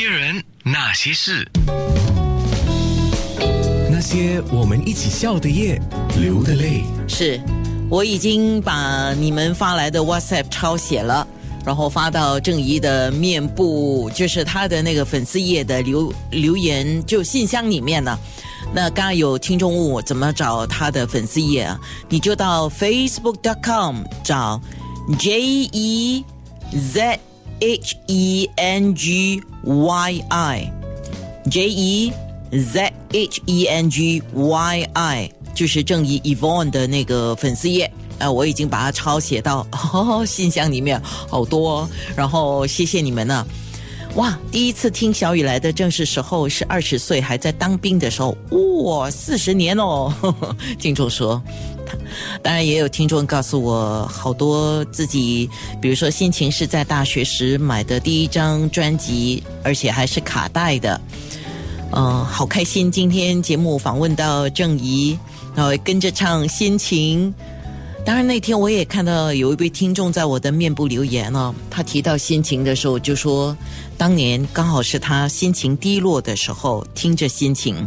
些人，那些事，那些我们一起笑的夜，流的泪。是，我已经把你们发来的 WhatsApp 抄写了，然后发到郑怡的面部，就是他的那个粉丝页的留留言就信箱里面呢。那刚刚有听众问我怎么找他的粉丝页啊？你就到 facebook.com 找 J E Z H E N G Y I J E Z H E N G Y I，就是正义 Evon 的那个粉丝页。呃，我已经把它抄写到信箱里面，好多、然后谢谢你们呢。哇，第一次听小雨来的正是时候是二十岁还在当兵的时候，哇，四十年哦。听众说，当然也有听众告诉我好多自己，比如说心情是在大学时买的第一张专辑，而且还是卡带的。嗯、好开心！今天节目访问到郑怡，然后跟着唱《心情》。当然那天我也看到有一位听众在我的面部留言哦，他提到心情的时候就说，当年刚好是他心情低落的时候，听着心情。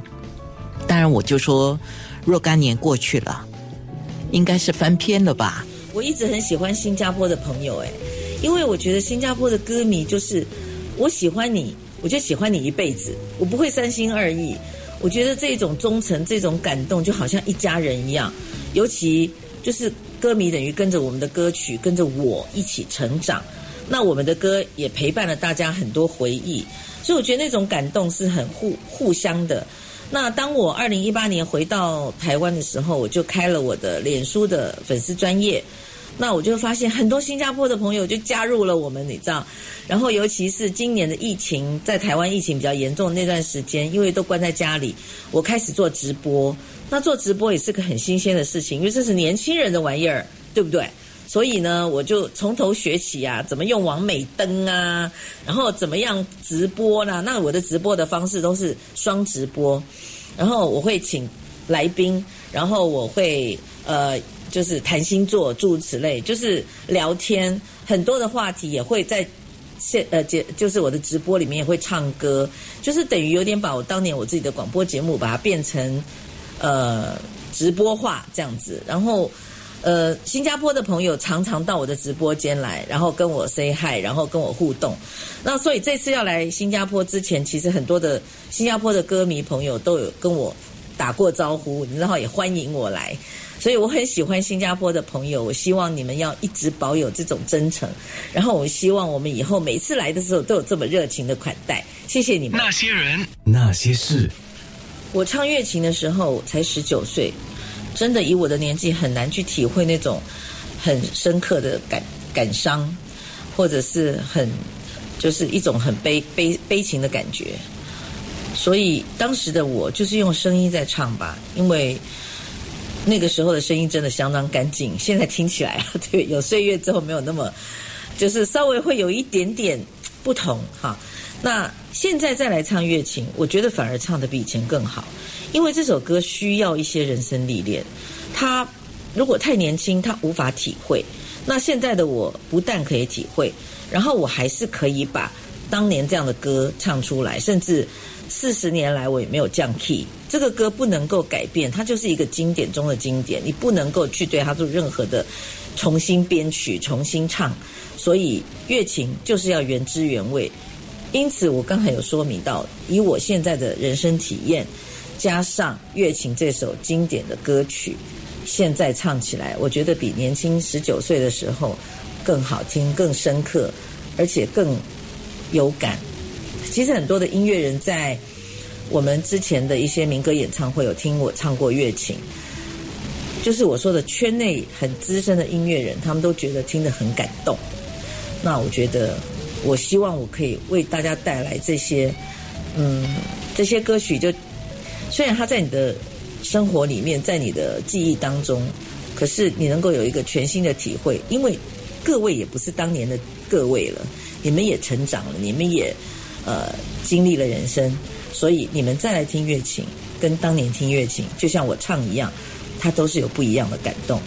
当然我就说，若干年过去了，应该是翻篇了吧？我一直很喜欢新加坡的朋友，哎，因为我觉得新加坡的歌迷就是我喜欢你，我就喜欢你一辈子，我不会三心二意。我觉得这种忠诚、这种感动，就好像一家人一样。尤其就是歌迷等于跟着我们的歌曲，跟着我一起成长。那我们的歌也陪伴了大家很多回忆，所以我觉得那种感动是很互互相的。那当我二零一八年回到台湾的时候，我就开了我的脸书的粉丝专业。那我就发现很多新加坡的朋友就加入了我们，你知道。然后尤其是今年的疫情，在台湾疫情比较严重那段时间，因为都关在家里，我开始做直播。那做直播也是个很新鲜的事情，因为这是年轻人的玩意儿，对不对？所以呢，我就从头学起啊，怎么用完美灯啊，然后怎么样直播啦。那我的直播的方式都是双直播，然后我会请来宾，然后我会呃，就是谈星座，诸如此类，就是聊天，很多的话题也会在现呃，节就是我的直播里面也会唱歌，就是等于有点把我当年我自己的广播节目把它变成呃直播化这样子，然后。呃，新加坡的朋友常常到我的直播间来，然后跟我 say hi，然后跟我互动。那所以这次要来新加坡之前，其实很多的新加坡的歌迷朋友都有跟我打过招呼，然后也欢迎我来。所以我很喜欢新加坡的朋友，我希望你们要一直保有这种真诚。然后我希望我们以后每次来的时候都有这么热情的款待。谢谢你们。那些人，那些事，我唱乐琴的时候才十九岁。真的以我的年纪很难去体会那种很深刻的感感伤，或者是很就是一种很悲悲悲情的感觉。所以当时的我就是用声音在唱吧，因为那个时候的声音真的相当干净。现在听起来，对，有岁月之后没有那么，就是稍微会有一点点不同哈。那现在再来唱月琴，我觉得反而唱的比以前更好。因为这首歌需要一些人生历练，他如果太年轻，他无法体会。那现在的我不但可以体会，然后我还是可以把当年这样的歌唱出来，甚至四十年来我也没有降 key。这个歌不能够改变，它就是一个经典中的经典，你不能够去对它做任何的重新编曲、重新唱。所以乐琴就是要原汁原味。因此，我刚才有说明到，以我现在的人生体验。加上乐琴这首经典的歌曲，现在唱起来，我觉得比年轻十九岁的时候更好听、更深刻，而且更有感。其实很多的音乐人在我们之前的一些民歌演唱会有听我唱过乐琴，就是我说的圈内很资深的音乐人，他们都觉得听得很感动。那我觉得，我希望我可以为大家带来这些，嗯，这些歌曲就。虽然它在你的生活里面，在你的记忆当中，可是你能够有一个全新的体会，因为各位也不是当年的各位了，你们也成长了，你们也呃经历了人生，所以你们再来听乐琴，跟当年听乐琴，就像我唱一样，它都是有不一样的感动。